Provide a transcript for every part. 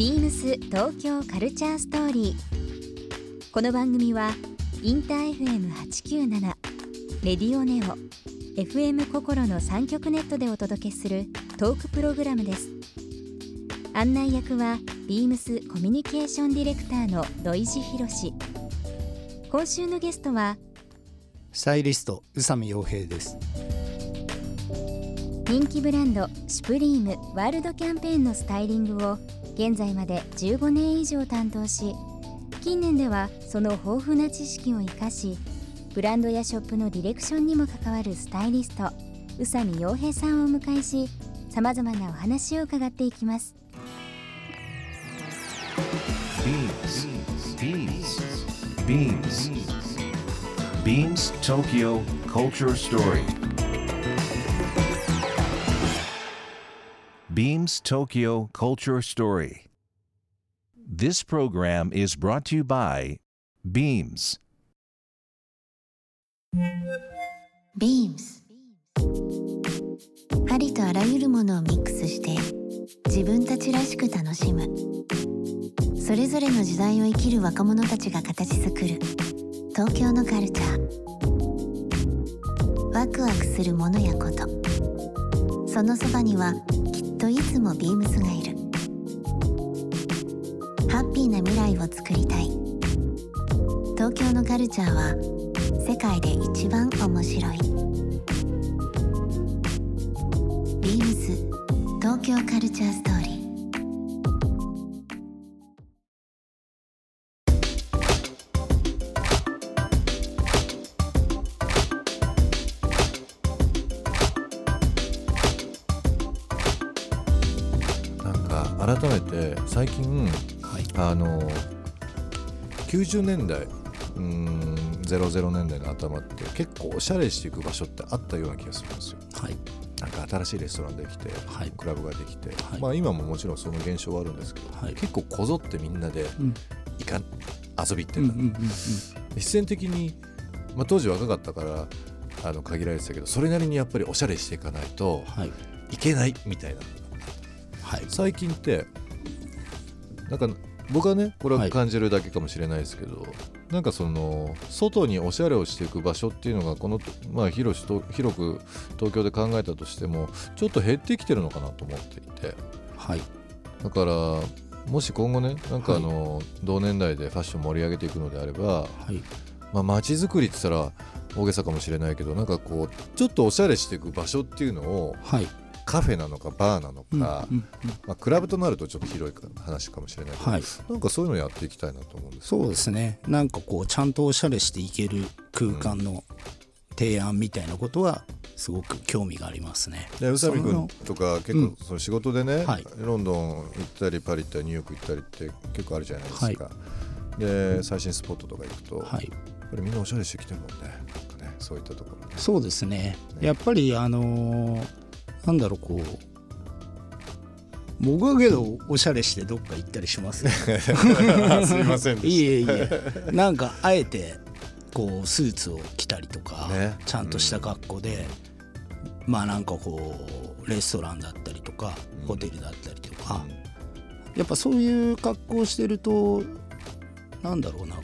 ビームス東京カルチャーストーリー。この番組はインター FM897 レディオネオ FM 心の三極ネットでお届けするトークプログラムです。案内役はビームスコミュニケーションディレクターの土井博志。今週のゲストはスタイリスト宇佐美洋平です人気ブランドシュプリームワールドキャンペーンのスタイリングを現在まで15年以上担当し近年ではその豊富な知識を生かしブランドやショップのディレクションにも関わるスタイリスト宇佐美洋平さんをお迎えしさまざまなお話を伺っていきます。Beams Beams Tokyo Culture Story. Beams Tokyo Culture Story. This program is brought to you by Beams. Beams. ありとあらゆるものをミックスして自分たちらしく楽しむ。それぞれの時代を生きる若者たちが形作る東京のカルチャー。ワクワクするものやこと。そのそばにはといつもビームスがいる。ハッピーな未来をつくりたい。東京のカルチャーは世界で一番面白い。ビームス東京カルチャースト改めて最近、はい、あの90年代うん00年代の頭って結構おしゃれしていく場所ってあったような気がするんですよ。はい、なんか新しいレストランできて、はい、クラブができて、はい、まあ、今ももちろんその現象はあるんですけど、はい、結構こぞってみんなでいか、うん、遊び行ってた、うんうんうんうん、必然的に、まあ、当時若かったからあの限られてたけどそれなりにやっぱりおしゃれしていかないといけないみたいなはい、最近ってなんか僕はねこれは感じるだけかもしれないですけど、はい、なんかその外におしゃれをしていく場所っていうのがこの、まあ、広と広く東京で考えたとしてもちょっと減ってきてるのかなと思っていて、はい、だからもし今後ねなんかあの、はい、同年代でファッション盛り上げていくのであれば、はい。まあ、街づくりって言ったら大げさかもしれないけどなんかこうちょっとおしゃれしていく場所っていうのを、はい、カフェなのかバーなのか、うんうんうん、まあ、クラブとなるとちょっと広い話かもしれないけど、はい、なんかそういうのやっていきたいなと思うんですそうですね。なんかこうちゃんとおしゃれしていける空間の提案みたいなことはすごく興味がありますね。宇佐美君とか結構その仕事でね、うんはい、ロンドン行ったりパリ行ったりニューヨーク行ったりって結構あるじゃないですか。はい、で最新スポットとか行くと、はい、やっぱりみんなおしゃれしてきてるもんね。そういったところ、ね、そうですね。ね。やっぱりあのーなんだろうこう僕はけどおしゃれしてどっか行ったりします？すいませんいえいえ。なんかあえてこうスーツを着たりとか、ね、ちゃんとした格好で、うん、まあなんかこうレストランだったりとか、うん、ホテルだったりとか、うん、やっぱそういう格好をしてるとなんだろうなこ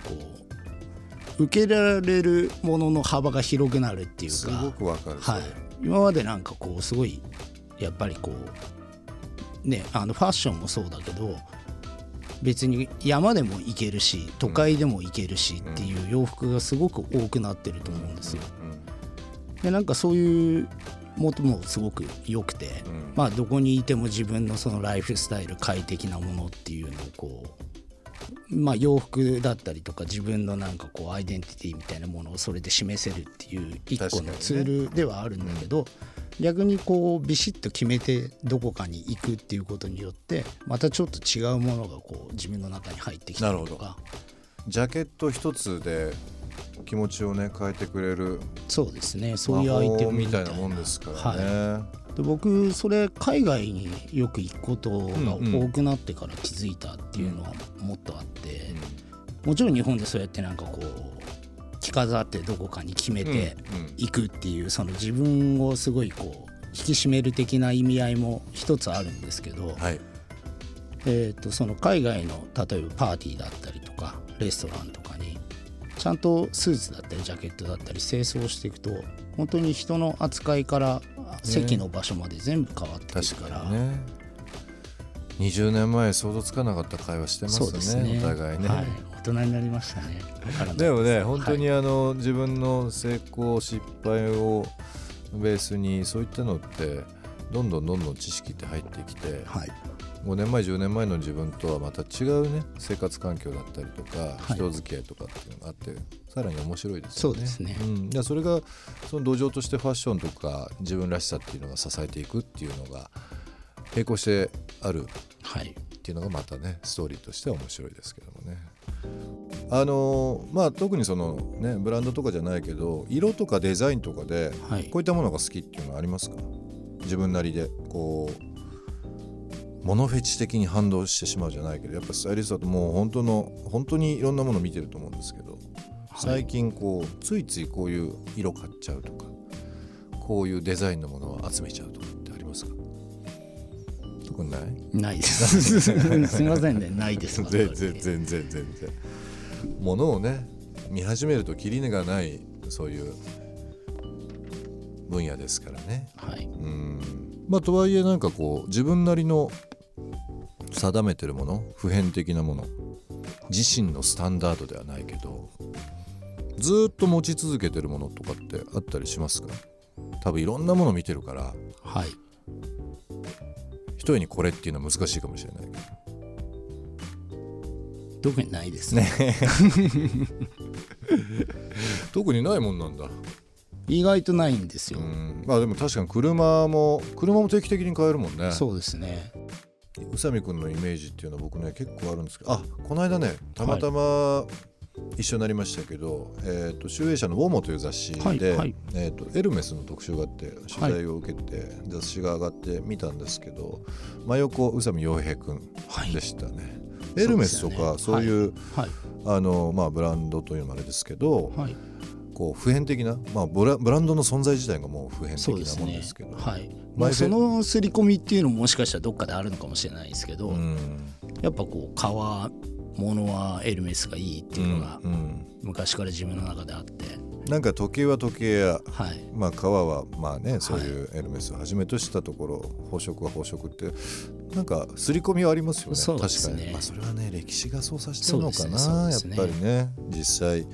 う受けられるものの幅が広くなるっていうか。すごくわかる、はい、今までなんかこうすごいやっぱりこうねあのファッションもそうだけど別に山でも行けるし都会でも行けるしっていう洋服がすごく多くなってると思うんですよ。でなんかそういうもともすごく良くて、まあどこにいても自分のそのライフスタイル快適なものっていうのをこうまあ、洋服だったりとか自分のなんかこうアイデンティティみたいなものをそれで示せるっていう一個のツールではあるんだけど、逆にこうビシッと決めてどこかに行くっていうことによってまたちょっと違うものがこう自分の中に入ってきたりとか。ジャケット一つで気持ちをね変えてくれるそうですね。そういうアイテムみたいなもんですからね。はいで僕それ海外によく行くことが多くなってから気づいたっていうのはもっとあって、もちろん日本でそうやってなんかこう着飾ってどこかに決めていくっていうその自分をすごいこう引き締める的な意味合いも一つあるんですけど、はい、えー、とその海外の例えばパーティーだったりとかレストランとかにちゃんとスーツだったりジャケットだったり清掃していくと本当に人の扱いから席の場所まで全部変わってくるから、確かにね。20年前想像つかなかった会話してますね。ね。お互いね、はい、大人になりましたね。でもね本当にはい。あの、自分の成功失敗をベースにそういったのってどんどんどんどん知識って入ってきてはい5年前10年前の自分とはまた違うね生活環境だったりとか、はい。人付き合いとかっていうのがあってさらに面白いですよね。そうですね。うん、でそれがその土壌としてファッションとか自分らしさっていうのが支えていくっていうのが並行してあるはい。っていうのがまたねストーリーとしては面白いですけどもね。あのーまあ特にそのねブランドとかじゃないけど色とかデザインとかではい。こういったものが好きっていうのはありますか？自分なりでこうモノフェチ的に反動してしまうじゃないけどやっぱスタイリストだともう本当の本当にいろんなもの見てると思うんですけど、最近こうついついこういう色買っちゃうとかこういうデザインのものを集めちゃうとかってありますか？特にない？ないです。すみませんね。ないです。全然全然全然ものをね見始めると切り根がないそういう分野ですからね。はい。うん。まあとはいえなんかこう自分なりの定めてるもの普遍的なもの。自身のスタンダードではないけどずーっと持ち続けてるものとかってあったりしますか？多分いろんなもの見てるからはい。一重にこれっていうのは難しいかもしれない。けど特にないです。ね。特にないもんなんだ。意外とないんですよ、うん。まあでも確かに車も車も定期的に変えるもんね。そうですね宇佐美君のイメージっていうのは僕ね結構あるんですけど。あこの間ねたまたま一緒になりましたけど、えー、と集英社の「ウォモ」という雑誌で、はいはい。えー、とエルメスの特集があって取材を受けて、雑誌が上がって見たんですけど真横宇佐美洋平君はいでしたね。エルメスとかそういうはい。あのまあ、ブランドというのもあれですけど、はいこう普遍的な、まあ、ブラブランドの存在自体がもう普遍的なもんですけど。はい。まあ、その刷り込みっていうのももしかしたらどっかであるのかもしれないですけど、うん。やっぱこう革物はエルメスがいいっていうのがうんうん。昔から自分の中であって、なんか時計は時計やはい。まあ革はまあねそういうエルメスをはじめとしたところ宝飾は宝飾ってなんか刷り込みはありますよね。ね。確かに、まあ、それはね歴史が操作してるのかな、そうですね。やっぱりね。実際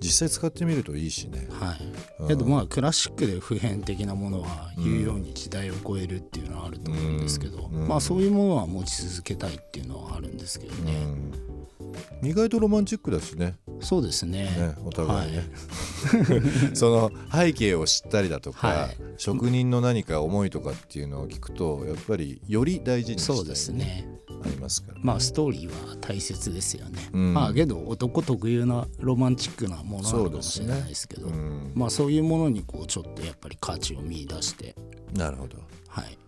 実際使ってみるといいしね。はい。うん。けどまあクラシックで普遍的なものは言うように時代を超えるっていうのはあると思うんですけど、うん。まあそういうものは持ち続けたいっていうのはあるんですけどね、うん、意外とロマンチックだしねそうですね。ねお互いね、はい。その背景を知ったりだとか、はい。職人の何か思いとかっていうのを聞くとやっぱりより大事にしたい、ね、そうですね。ありますから、まあストーリーは大切ですよね、うん。まあけど男特有なロマンチックなものなのかもしれないですけどうん、まあそういうものにこうちょっとやっぱり価値を見出して。なるほど。はい。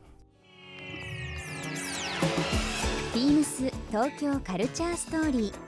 ビームス東京カルチャーストーリー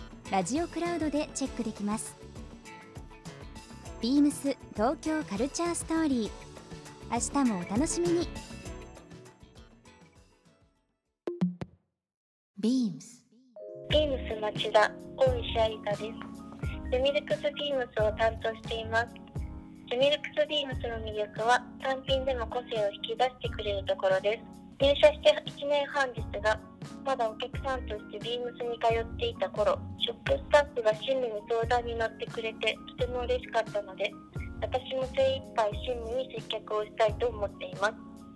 ラジオクラウドでチェックできますビームス東京カルチャーストーリー明日もお楽しみにビームスビームス町田大石愛香です。ジェミルクスビームスを担当しています。ジェミルクスビームスの魅力は単品でも個性を引き出してくれるところです。入社して1年半ですが、まだお客さんとしてビームスに通っていた頃、ショップスタッフが親身に相談に乗ってくれてとても嬉しかったので、私も精一杯親身に接客をしたいと思っています。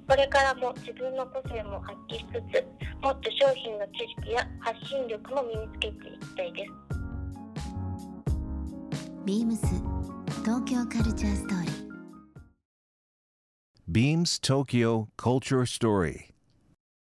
これからも自分の個性も発揮しつつ、もっと商品の知識や発信力も身につけていきたいです。ビームス東京カルチャーストーリー Beams Tokyo Culture Story.